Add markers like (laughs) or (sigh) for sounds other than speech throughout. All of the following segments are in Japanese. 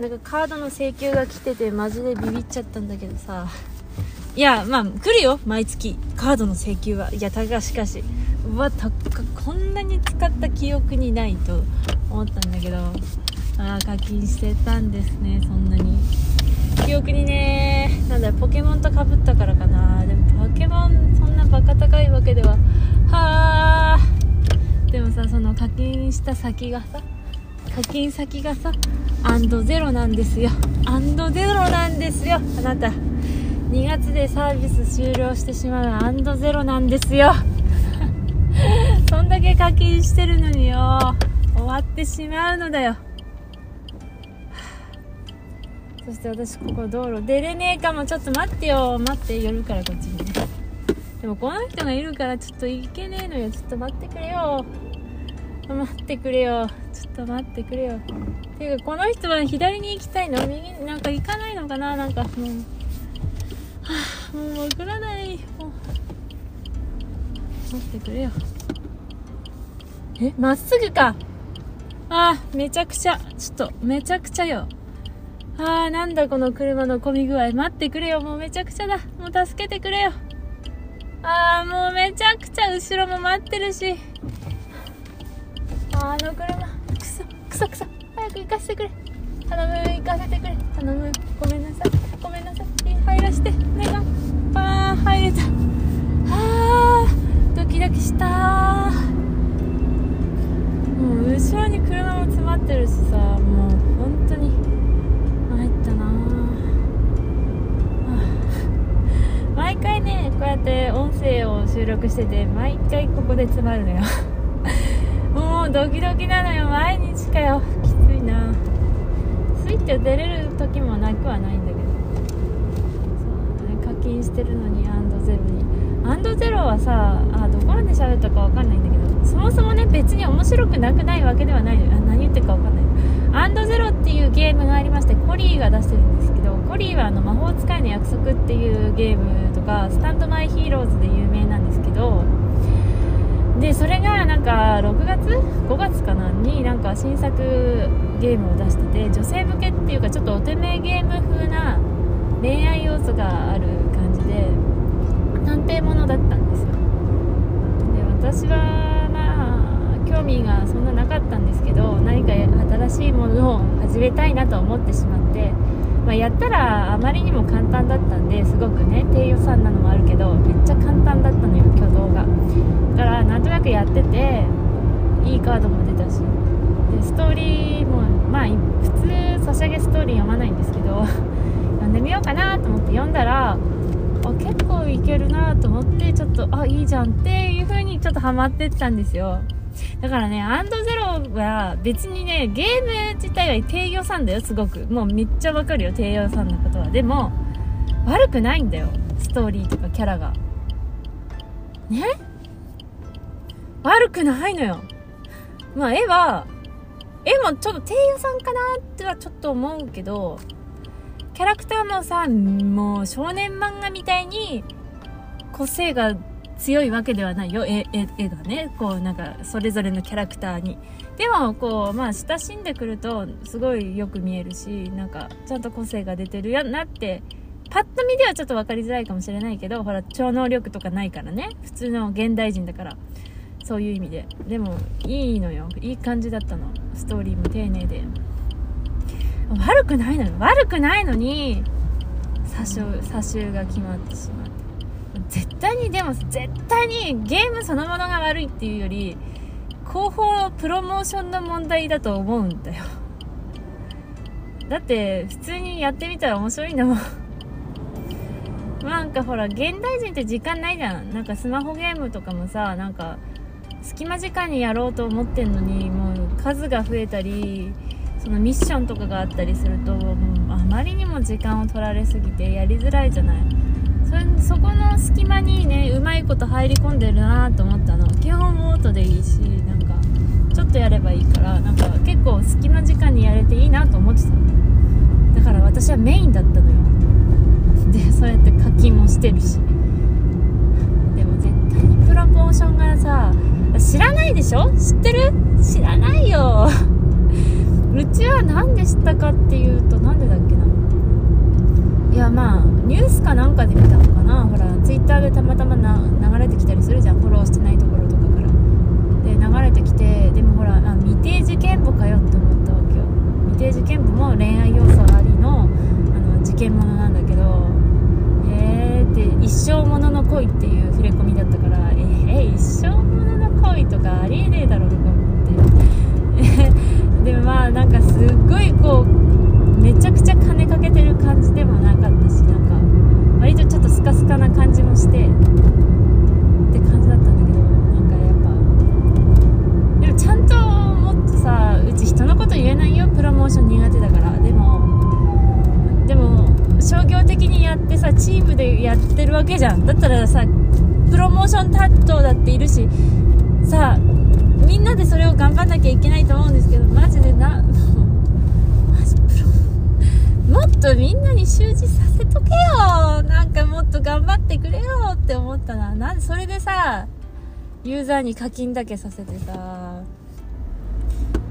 なんかカードの請求が来ててマジでビビっちゃったんだけどさ。いやまあ来るよ。毎月。カードの請求は。いやたがしかし。うわたこんなに使った記憶にないと。思ったんだけど。ああ課金してたんですね。そんなに。記憶にねなんだポケモンとかぶったからかな。でもポケモンそんなバカ高いわけでは。はあでもさその課金した先がさ課金先がさアンドゼロなんですよ。アンドゼロなんですよ。あなた2月でサービス終了してしまうアンドゼロなんですよ。(laughs) そんだけ課金してるのによ。終わってしまうのだよ。そして私ここ道路出れねえかも。ちょっと待ってよ。待って寄るからこっちにね。でもこの人がいるからちょっと行けねえのよ。ちょっと待ってくれよ。待ってくれよ。ちょっと待ってくれよ。ていうかこの人は左に行きたいの？右なんか行かないのかな？なんかもう。はあもうわからない。もう。待ってくれよ。えまっすぐか。あーめちゃくちゃ。ちょっとめちゃくちゃよ。あーなんだこの車の混み具合。待ってくれよ。もうめちゃくちゃだ。もう助けてくれよ。あーもうめちゃくちゃ後ろも待ってるし。あの車くそくそくそ。早く行かせてくれ。頼む行かせてくれ。頼むごめんなさい。ごめんなさい。入らして。お願いあー入れた。あードキドキした。もう後ろに車も詰まってるしさ。もう本当に参ったな。毎回ねこうやって音声を収録してて毎回ここで詰まるのよ。ドキドキなのよ。毎日かよ。きついな。スイッチを出れる時もなくはないんだけど。そう、課金してるのにアンドゼロに。アンドゼロはさあどこまで喋ったか分かんないんだけど。そもそもね別に面白くなくないわけではないのよ。あ何言ってるか分かんないアンドゼロっていうゲームがありましてコリーが出してるんですけどコリーはあの魔法使いの約束っていうゲームとかスタンドマイヒーローズで有名なんですけどでそれがなんか6月？5月かな？になんか新作ゲームを出してて女性向けっていうかちょっとお手目ゲーム風な恋愛要素がある感じで探偵ものだったんですよ。で私はまあ興味がそんななかったんですけど何か新しいものを始めたいなと思ってしまって、まあ、やったらあまりにも簡単だったんですごくね低予算なのもあるけどめっちゃ簡単だったのよ挙動が。だからなんとなくやってていいカードも出たし。でストーリーもまあ普通ソシャゲストーリー読まないんですけど (laughs) 読んでみようかなと思って読んだらあ結構いけるなと思ってちょっとあいいじゃんっていう風にちょっとハマってったんですよ。だからねアンドゼロは別にねゲーム自体は低予算だよすごく。もうめっちゃわかるよ低予算のことは。でも悪くないんだよストーリーとかキャラが。ね？悪くないのよ。まあ絵は絵もちょっと低予算かなってはちょっと思うけどキャラクターもさもう少年漫画みたいに個性が強いわけではないよ。絵絵がねこうなんかそれぞれのキャラクターに。でもこうまあ親しんでくるとすごいよく見えるしなんかちゃんと個性が出てるやなってパッと見ではちょっと分かりづらいかもしれないけどほら超能力とかないからね。普通の現代人だから。そういう意味で。でもいいのよ。いい感じだったの。ストーリーも丁寧で。悪くないのよ。悪くないのに詐称詐集が決まってしまう。絶対にでも絶対にゲームそのものが悪いっていうより広報プロモーションの問題だと思うんだよ。だって普通にやってみたら面白いんだもん。なんかほら現代人って時間ないじゃん。なんかスマホゲームとかもさなんか隙間時間にやろうと思ってんのにもう数が増えたりそのミッションとかがあったりするともうあまりにも時間を取られすぎてやりづらいじゃない。そそこの隙間にねうまいこと入り込んでるなと思ったの。基本オートでいいしなんかちょっとやればいいからなんか結構隙間時間にやれていいなと思ってたの。だから私はメインだったのよ。でそうやって課金もしてるし。でも絶対にプロモーションがさ知らないでしょ？知ってる？知らないよ。(laughs) うちは何で知ったかっていうとなんでだっけな。いやまあニュースかなんかで見たのかな。ほらツイッターでたまたまな流れてきたりするじゃん。フォローしてないところとかから。で流れてきてでもほらあ未定事件簿かよって思ったわけよ。未定事件簿も恋愛要素ありのあの事件ものなんだけど。えーって一生ものの恋っていう触れ込みだったからえー、一生ものの恋とかありえねえだろとか思って。(laughs) でまあなんかすっごいこうったしなんか割とちょっとスカスカな感じもしてって感じだったんだけどなんかやっぱ。でもちゃんともっとさうち人のこと言えないよプロモーション苦手だから。でもでも商業的にやってさチームでやってるわけじゃん。だったらさプロモーション担当だっているしさみんなでそれを頑張んなきゃいけないと思うんですけどマジでなマジプロもっとみんなに習字させとけよ。なんかもっと頑張ってくれよって思ったな。なんでそれでさユーザーに課金だけさせてさ。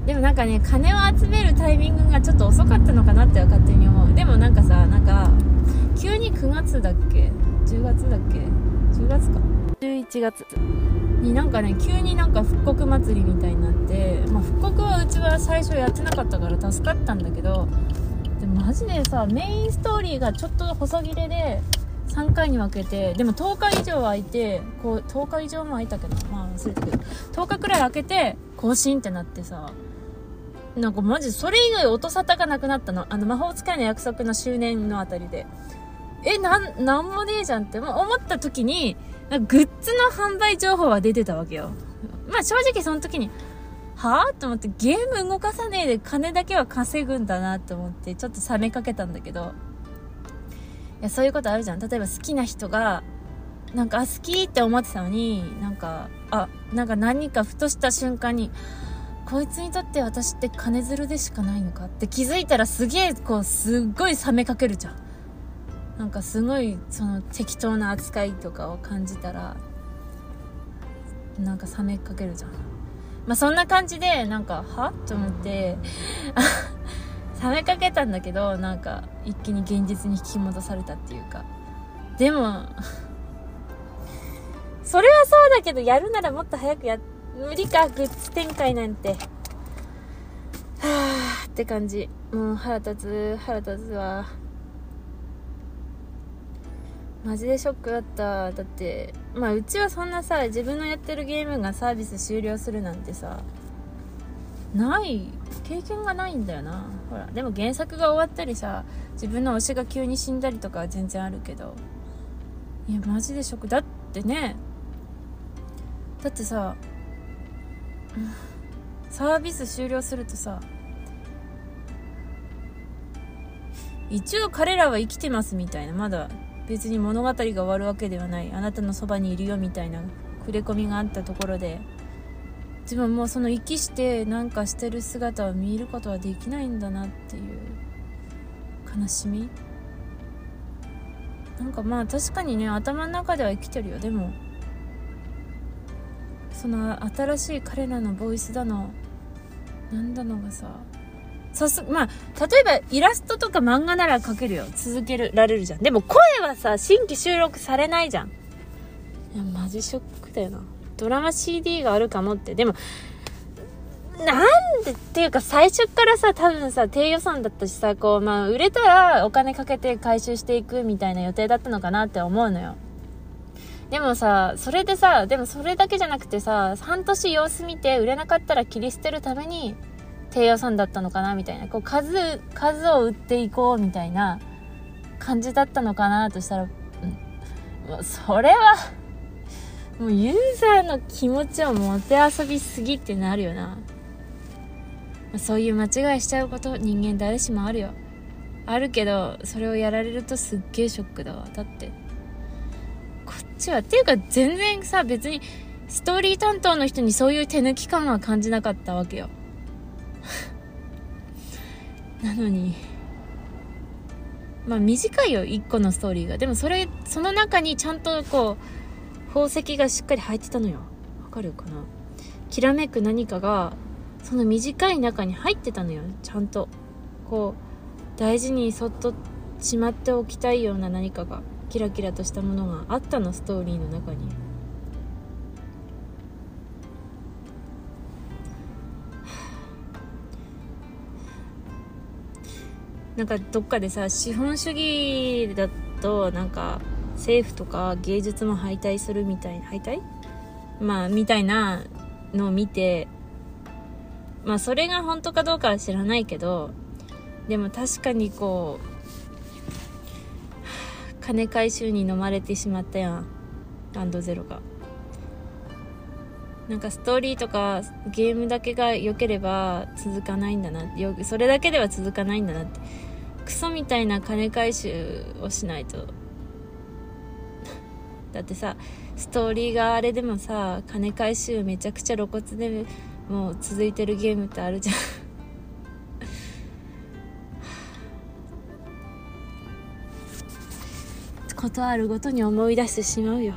でもなんかね金を集めるタイミングがちょっと遅かったのかなっては勝手に思う。でもなんかさなんか急に9月だっけ？10月だっけ？10月か。11月になんかね急になんか復刻祭りみたいになって、まあ、復刻はうちは最初やってなかったから助かったんだけどマジでさメインストーリーがちょっと細切れで3回に分けてでも10日以上空いてこう10日以上も空いたけどまあ忘れたけど10日くらい空けて更新ってなってさなんかマジそれ以外音沙汰がなくなったの。あの魔法使いの約束の周年のあたりで。えなんなんもねえじゃんって思った時にグッズの販売情報は出てたわけよ。まあ正直その時にはぁと思ってゲーム動かさねえで金だけは稼ぐんだなと思ってちょっと冷めかけたんだけど。いやそういうことあるじゃん。例えば好きな人がなんか好きって思ってたのになんかあなんか何かふとした瞬間にこいつにとって私って金づるでしかないのかって気づいたらすげえこうすっごい冷めかけるじゃん。なんかすごいその適当な扱いとかを感じたらなんか冷めかけるじゃん。まあそんな感じでなんかは？と思って (laughs) 冷めかけたんだけどなんか一気に現実に引き戻されたっていうか。でも (laughs) それはそうだけどやるならもっと早くや無理かグッズ展開なんて。はあって感じ。もう腹立つ腹立つわ。マジでショックだった。だってまあうちはそんなさ自分のやってるゲームがサービス終了するなんてさない経験がないんだよな。ほらでも原作が終わったりさ自分の推しが急に死んだりとかは全然あるけど。いやマジでショック。だってねだってさサービス終了するとさ一応彼らは生きてますみたいなまだ別に物語が終わるわけではない。あなたのそばにいるよみたいな触れ込みがあったところで自分もその息してなんかしてる姿を見ることはできないんだなっていう悲しみ。なんかまあ確かにね頭の中では生きてるよ。でもその新しい彼らのボイスだのなんだのがささすまあ例えばイラストとか漫画なら描けるよ。続けられるじゃん。でも声はさ新規収録されないじゃん。いやマジショックだよな。ドラマ CD があるかもって。でもなんでっていうか最初からさ多分さ低予算だったしさこうまあ売れたらお金かけて回収していくみたいな予定だったのかなって思うのよ。でもさそれでさでもそれだけじゃなくてさ半年様子見て売れなかったら切り捨てるために低予算だったのかなみたいな。こう数数を売っていこうみたいな感じだったのかなとしたら、うん、もうそれはもうユーザーの気持ちをもてあそびすぎってなるよな。そういう間違いしちゃうこと人間誰しもあるよ。あるけどそれをやられるとすっげえショックだわ。だってこっちは。っていうか全然さ別にストーリー担当の人にそういう手抜き感は感じなかったわけよ。(laughs) なのにまあ短いよ1個のストーリーが。でもそれその中にちゃんとこう宝石がしっかり入ってたのよ。わかるかな？きらめく何かがその短い中に入ってたのよ。ちゃんと。こう大事にそっとしまっておきたいような何かがキラキラとしたものがあったのストーリーの中に。なんかどっかでさ資本主義だとなんか政府とか芸術も敗退するみたいな敗退？まあみたいなのを見てまあそれが本当かどうかは知らないけどでも確かにこう金回収に飲まれてしまったやん。ランドゼロが。なんかストーリーとかゲームだけが良ければ続かないんだな。それだけでは続かないんだなって。クソみたいな金回収をしないと。(laughs) だってさストーリーがあれでもさ金回収めちゃくちゃ露骨でもう続いてるゲームってあるじゃん。(laughs) ことあるごとに思い出してしまうよ。